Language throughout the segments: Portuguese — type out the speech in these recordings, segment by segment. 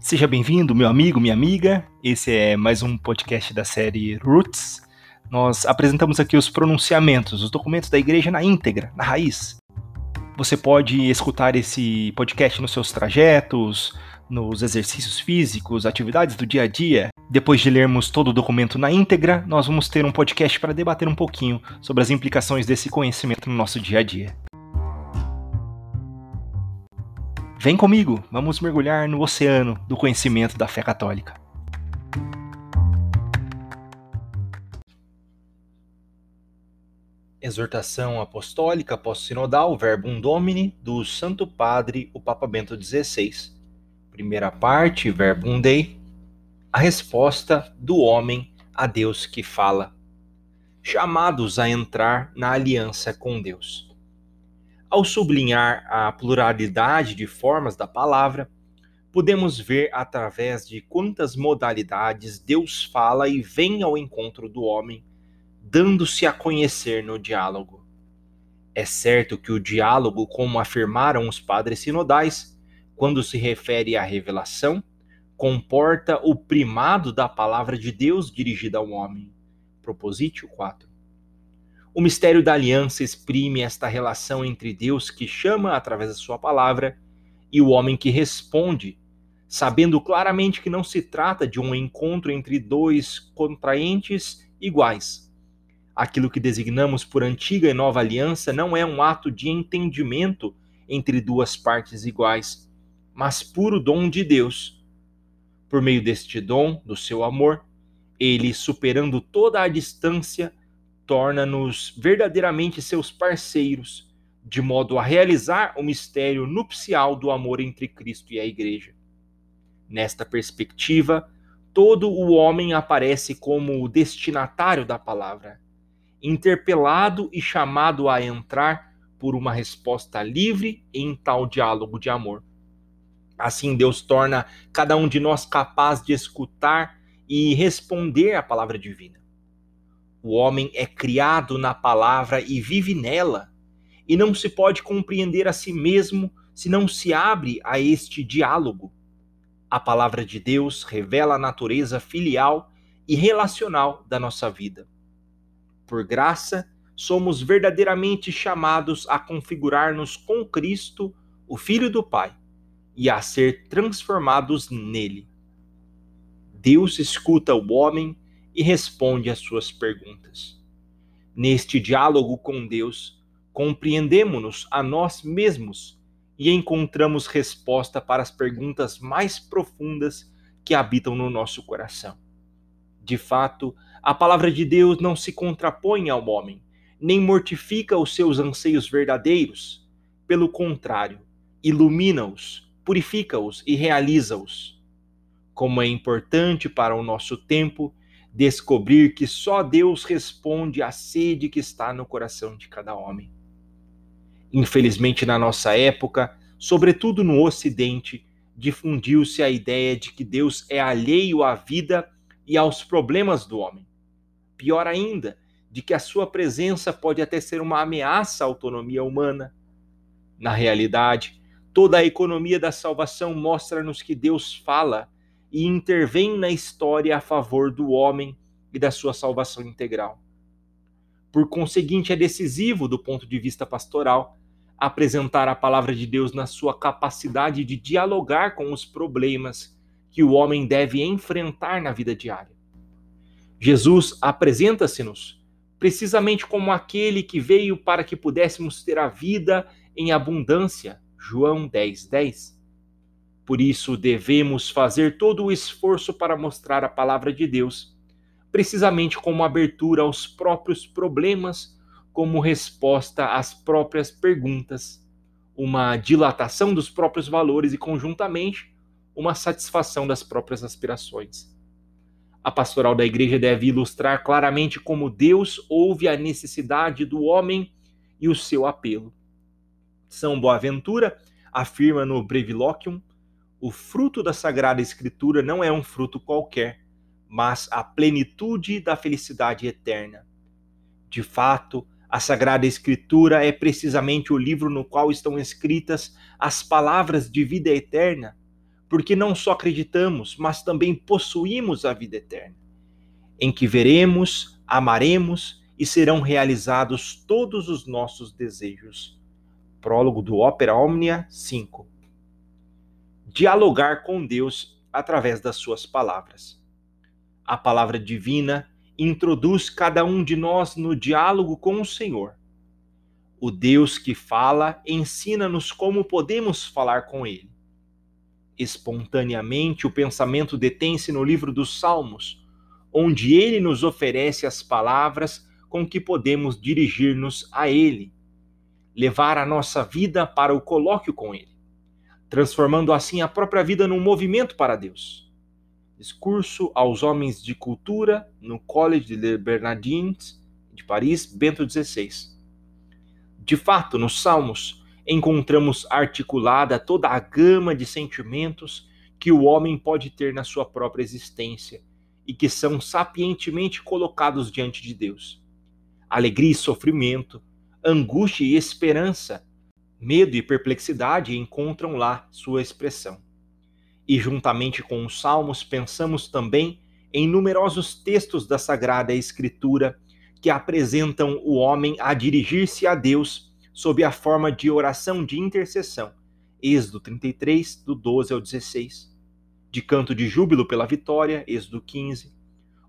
Seja bem-vindo, meu amigo, minha amiga. Esse é mais um podcast da série Roots. Nós apresentamos aqui os pronunciamentos, os documentos da igreja na íntegra, na raiz. Você pode escutar esse podcast nos seus trajetos, nos exercícios físicos, atividades do dia a dia. Depois de lermos todo o documento na íntegra, nós vamos ter um podcast para debater um pouquinho sobre as implicações desse conhecimento no nosso dia a dia. Vem comigo, vamos mergulhar no oceano do conhecimento da fé católica. Exortação Apostólica Pós-Sinodal Verbum Domini do Santo Padre, o Papa Bento XVI. Primeira parte, Verbum Dei. A resposta do homem a Deus que fala. Chamados a entrar na aliança com Deus. Ao sublinhar a pluralidade de formas da palavra, podemos ver através de quantas modalidades Deus fala e vem ao encontro do homem dando-se a conhecer no diálogo. É certo que o diálogo, como afirmaram os padres sinodais, quando se refere à revelação, comporta o primado da palavra de Deus dirigida ao homem. Propositio 4. O mistério da aliança exprime esta relação entre Deus que chama através da sua palavra e o homem que responde, sabendo claramente que não se trata de um encontro entre dois contraentes iguais, Aquilo que designamos por antiga e nova aliança não é um ato de entendimento entre duas partes iguais, mas puro dom de Deus. Por meio deste dom, do seu amor, ele, superando toda a distância, torna-nos verdadeiramente seus parceiros, de modo a realizar o mistério nupcial do amor entre Cristo e a Igreja. Nesta perspectiva, todo o homem aparece como o destinatário da palavra interpelado e chamado a entrar por uma resposta livre em tal diálogo de amor. Assim, Deus torna cada um de nós capaz de escutar e responder à palavra divina. O homem é criado na palavra e vive nela, e não se pode compreender a si mesmo se não se abre a este diálogo. A palavra de Deus revela a natureza filial e relacional da nossa vida por graça, somos verdadeiramente chamados a configurar-nos com Cristo, o Filho do Pai, e a ser transformados nele. Deus escuta o homem e responde às suas perguntas. Neste diálogo com Deus, compreendemos-nos a nós mesmos e encontramos resposta para as perguntas mais profundas que habitam no nosso coração. De fato, a palavra de Deus não se contrapõe ao homem, nem mortifica os seus anseios verdadeiros. Pelo contrário, ilumina-os, purifica-os e realiza-os. Como é importante para o nosso tempo descobrir que só Deus responde à sede que está no coração de cada homem. Infelizmente, na nossa época, sobretudo no Ocidente, difundiu-se a ideia de que Deus é alheio à vida e aos problemas do homem. Pior ainda, de que a sua presença pode até ser uma ameaça à autonomia humana. Na realidade, toda a economia da salvação mostra-nos que Deus fala e intervém na história a favor do homem e da sua salvação integral. Por conseguinte, é decisivo, do ponto de vista pastoral, apresentar a palavra de Deus na sua capacidade de dialogar com os problemas que o homem deve enfrentar na vida diária. Jesus apresenta-se-nos precisamente como aquele que veio para que pudéssemos ter a vida em abundância. João 10, 10. Por isso devemos fazer todo o esforço para mostrar a palavra de Deus, precisamente como abertura aos próprios problemas, como resposta às próprias perguntas, uma dilatação dos próprios valores e, conjuntamente, uma satisfação das próprias aspirações. A pastoral da igreja deve ilustrar claramente como Deus ouve a necessidade do homem e o seu apelo. São Boaventura afirma no Breviloquium: o fruto da Sagrada Escritura não é um fruto qualquer, mas a plenitude da felicidade eterna. De fato, a Sagrada Escritura é precisamente o livro no qual estão escritas as palavras de vida eterna, porque não só acreditamos, mas também possuímos a vida eterna, em que veremos, amaremos e serão realizados todos os nossos desejos. Prólogo do Ópera Omnia 5. Dialogar com Deus através das suas palavras. A palavra divina introduz cada um de nós no diálogo com o Senhor. O Deus que fala ensina-nos como podemos falar com Ele. Espontaneamente, o pensamento detém-se no livro dos Salmos, onde ele nos oferece as palavras com que podemos dirigir-nos a Ele, levar a nossa vida para o colóquio com Ele, transformando assim a própria vida num movimento para Deus. Discurso aos homens de cultura no Collège de Bernardins de Paris, Bento XVI. De fato, nos Salmos, encontramos articulada toda a gama de sentimentos que o homem pode ter na sua própria existência e que são sapientemente colocados diante de Deus. Alegria e sofrimento, angústia e esperança, medo e perplexidade encontram lá sua expressão. E juntamente com os salmos, pensamos também em numerosos textos da Sagrada Escritura que apresentam o homem a dirigir-se a Deus sob a forma de oração de intercessão. Êxodo 33, do 12 ao 16. De canto de júbilo pela vitória, Êxodo 15.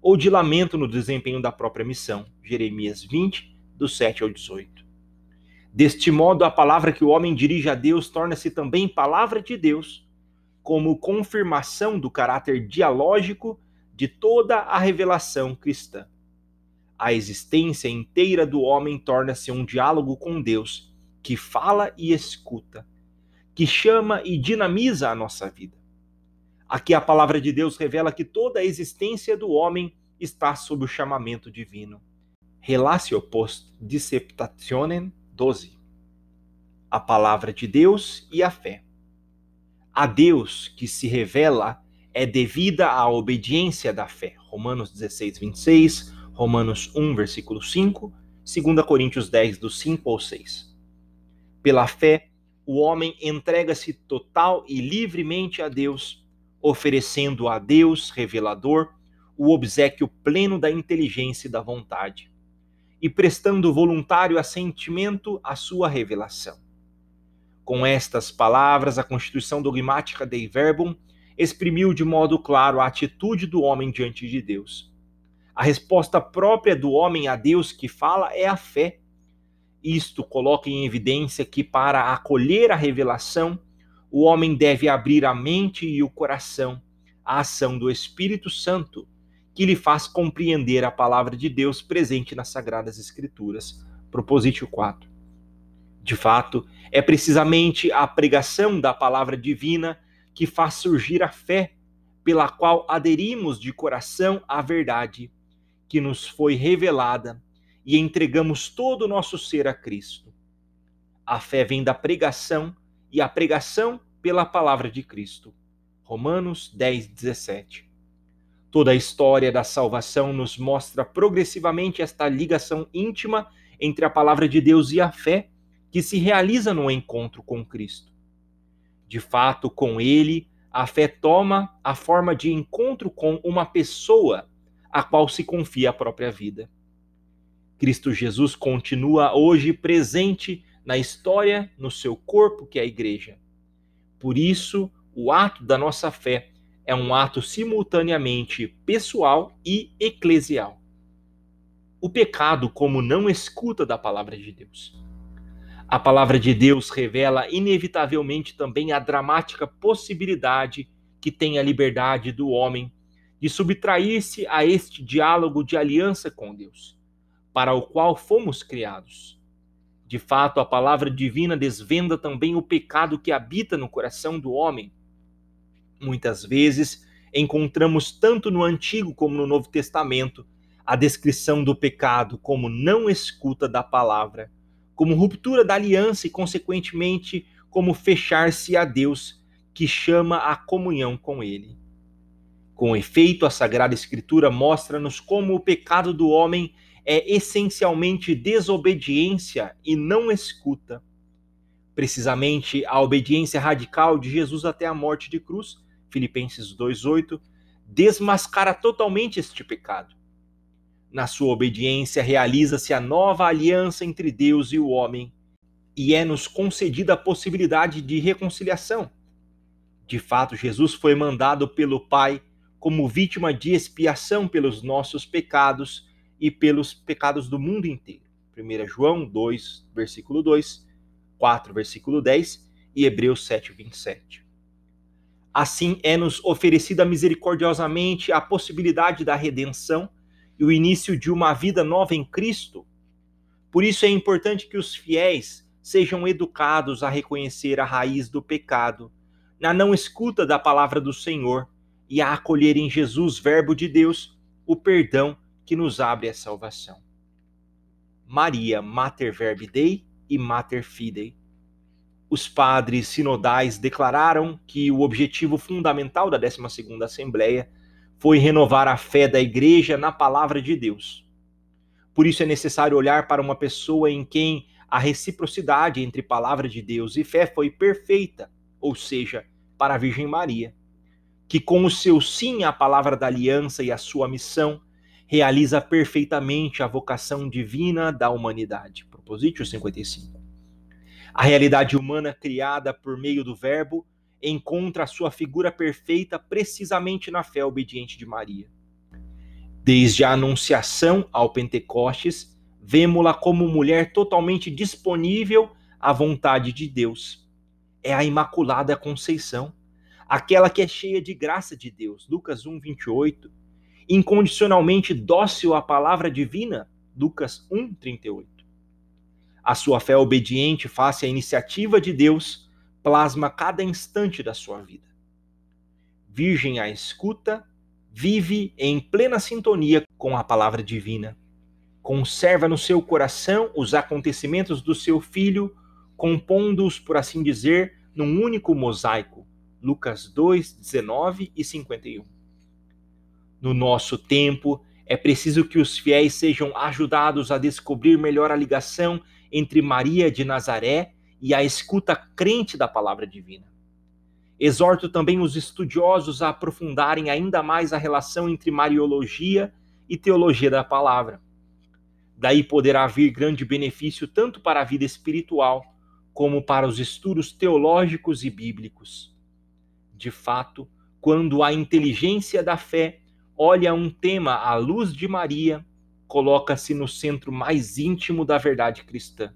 Ou de lamento no desempenho da própria missão, Jeremias 20, do 7 ao 18. Deste modo, a palavra que o homem dirige a Deus torna-se também palavra de Deus, como confirmação do caráter dialógico de toda a revelação cristã. A existência inteira do homem torna-se um diálogo com Deus, que fala e escuta, que chama e dinamiza a nossa vida. Aqui a palavra de Deus revela que toda a existência do homem está sob o chamamento divino. Relatio post disceptationem 12. A palavra de Deus e a fé. A Deus que se revela é devida à obediência da fé. Romanos 16, 26, Romanos 1, versículo 5, 2 Coríntios 10, do 5 ao 6. Pela fé, o homem entrega-se total e livremente a Deus, oferecendo a Deus, revelador, o obsequio pleno da inteligência e da vontade, e prestando voluntário assentimento à sua revelação. Com estas palavras, a Constituição dogmática Dei Verbum exprimiu de modo claro a atitude do homem diante de Deus a resposta própria do homem a Deus que fala é a fé. Isto coloca em evidência que, para acolher a revelação, o homem deve abrir a mente e o coração à ação do Espírito Santo, que lhe faz compreender a palavra de Deus presente nas Sagradas Escrituras. Propositio 4. De fato, é precisamente a pregação da palavra divina que faz surgir a fé, pela qual aderimos de coração à verdade que nos foi revelada e entregamos todo o nosso ser a Cristo. A fé vem da pregação e a pregação pela palavra de Cristo. Romanos 10, 17. Toda a história da salvação nos mostra progressivamente esta ligação íntima entre a palavra de Deus e a fé que se realiza no encontro com Cristo. De fato, com ele, a fé toma a forma de encontro com uma pessoa a qual se confia a própria vida. Cristo Jesus continua hoje presente na história, no seu corpo, que é a igreja. Por isso, o ato da nossa fé é um ato simultaneamente pessoal e eclesial. O pecado, como não escuta da palavra de Deus. A palavra de Deus revela inevitavelmente também a dramática possibilidade que tem a liberdade do homem de subtrair-se a este diálogo de aliança com Deus, para o qual fomos criados. De fato, a palavra divina desvenda também o pecado que habita no coração do homem. Muitas vezes encontramos tanto no Antigo como no Novo Testamento a descrição do pecado como não escuta da palavra, como ruptura da aliança e, consequentemente, como fechar-se a Deus, que chama a comunhão com Ele. Com efeito, a Sagrada Escritura mostra-nos como o pecado do homem é essencialmente desobediência e não escuta. Precisamente a obediência radical de Jesus até a morte de cruz Filipenses 2:8, desmascara totalmente este pecado. Na sua obediência realiza-se a nova aliança entre Deus e o homem, e é-nos concedida a possibilidade de reconciliação. De fato, Jesus foi mandado pelo Pai como vítima de expiação pelos nossos pecados e pelos pecados do mundo inteiro. 1 João 2, versículo 2, 4, versículo 10 e Hebreus 7, 27. Assim é-nos oferecida misericordiosamente a possibilidade da redenção e o início de uma vida nova em Cristo. Por isso é importante que os fiéis sejam educados a reconhecer a raiz do pecado, na não escuta da palavra do Senhor e a acolher em Jesus, Verbo de Deus, o perdão que nos abre a salvação. Maria, Mater Verbi Dei e Mater Fidei. Os padres sinodais declararam que o objetivo fundamental da 12ª Assembleia foi renovar a fé da Igreja na palavra de Deus. Por isso é necessário olhar para uma pessoa em quem a reciprocidade entre palavra de Deus e fé foi perfeita, ou seja, para a Virgem Maria que com o seu sim à palavra da aliança e à sua missão, realiza perfeitamente a vocação divina da humanidade. Propositio 55. A realidade humana criada por meio do Verbo encontra a sua figura perfeita precisamente na fé obediente de Maria. Desde a Anunciação ao Pentecostes, vemos-la como mulher totalmente disponível à vontade de Deus. É a Imaculada Conceição aquela que é cheia de graça de Deus, Lucas 1, 28, incondicionalmente dócil à palavra divina, Lucas 1, 38. A sua fé obediente face à iniciativa de Deus plasma cada instante da sua vida. Virgem à escuta, vive em plena sintonia com a palavra divina. Conserva no seu coração os acontecimentos do seu filho, compondo-os, por assim dizer, num único mosaico, Lucas 2, 19 e 51. No nosso tempo, é preciso que os fiéis sejam ajudados a descobrir melhor a ligação entre Maria de Nazaré e a escuta crente da palavra divina. Exorto também os estudiosos a aprofundarem ainda mais a relação entre Mariologia e teologia da palavra. Daí poderá vir grande benefício tanto para a vida espiritual como para os estudos teológicos e bíblicos de fato, quando a inteligência da fé olha um tema à luz de Maria, coloca-se no centro mais íntimo da verdade cristã.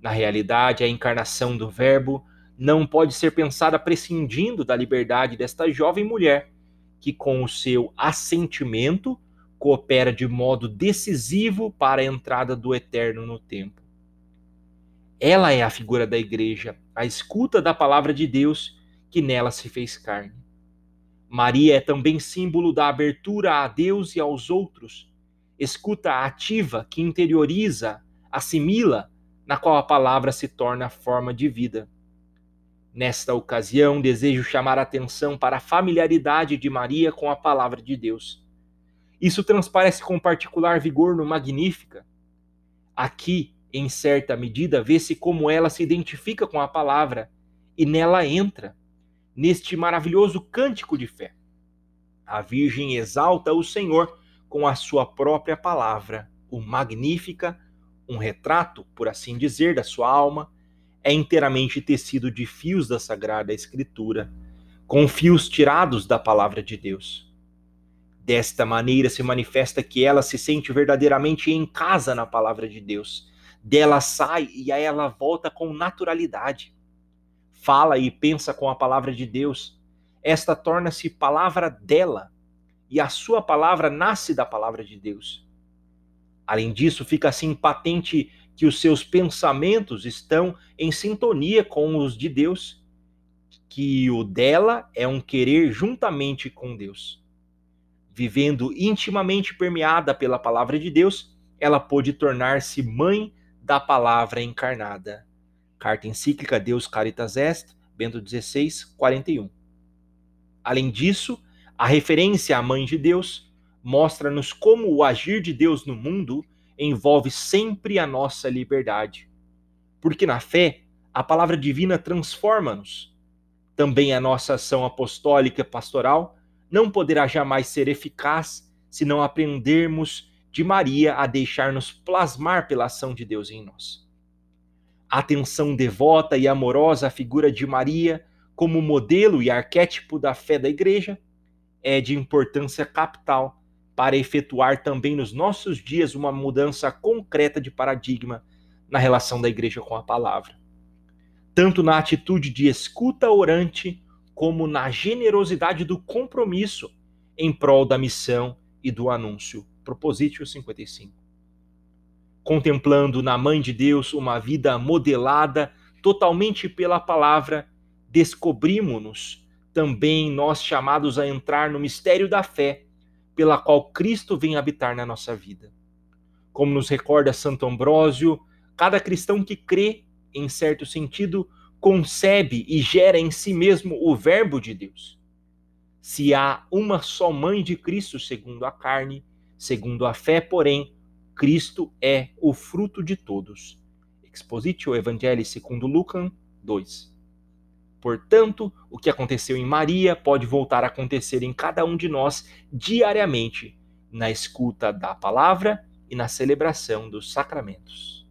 Na realidade, a encarnação do Verbo não pode ser pensada prescindindo da liberdade desta jovem mulher, que, com o seu assentimento, coopera de modo decisivo para a entrada do Eterno no tempo. Ela é a figura da igreja, a escuta da palavra de Deus que nela se fez carne. Maria é também símbolo da abertura a Deus e aos outros, escuta ativa que interioriza, assimila, na qual a palavra se torna forma de vida. Nesta ocasião, desejo chamar a atenção para a familiaridade de Maria com a palavra de Deus. Isso transparece com particular vigor no Magnífica. Aqui, em certa medida, vê-se como ela se identifica com a palavra e nela entra neste maravilhoso cântico de fé. A Virgem exalta o Senhor com a sua própria palavra, o Magnífica, um retrato, por assim dizer, da sua alma, é inteiramente tecido de fios da Sagrada Escritura, com fios tirados da palavra de Deus. Desta maneira se manifesta que ela se sente verdadeiramente em casa na palavra de Deus. Dela sai e a ela volta com naturalidade fala e pensa com a palavra de Deus, esta torna-se palavra dela, e a sua palavra nasce da palavra de Deus. Além disso, fica assim patente que os seus pensamentos estão em sintonia com os de Deus, que o dela é um querer juntamente com Deus. Vivendo intimamente permeada pela palavra de Deus, ela pôde tornar-se mãe da palavra encarnada. Carta encíclica Deus Caritas Est, Bento XVI, 41. Além disso, a referência à Mãe de Deus mostra-nos como o agir de Deus no mundo envolve sempre a nossa liberdade. Porque na fé, a palavra divina transforma-nos. Também a nossa ação apostólica e pastoral não poderá jamais ser eficaz se não aprendermos de Maria a deixar-nos plasmar pela ação de Deus em nós. A atenção devota e amorosa à figura de Maria como modelo e arquétipo da fé da Igreja é de importância capital para efetuar também nos nossos dias uma mudança concreta de paradigma na relação da Igreja com a palavra. Tanto na atitude de escuta orante, como na generosidade do compromisso em prol da missão e do anúncio. Propositio 55. Contemplando na Mãe de Deus uma vida modelada totalmente pela palavra, descobrimos-nos também nós chamados a entrar no mistério da fé, pela qual Cristo vem habitar na nossa vida. Como nos recorda Santo Ambrósio, cada cristão que crê, em certo sentido, concebe e gera em si mesmo o Verbo de Deus. Se há uma só mãe de Cristo segundo a carne, segundo a fé, porém, Cristo é o fruto de todos. Expositio Evangelii segundo Lucas 2. Portanto, o que aconteceu em Maria pode voltar a acontecer em cada um de nós diariamente, na escuta da palavra e na celebração dos sacramentos.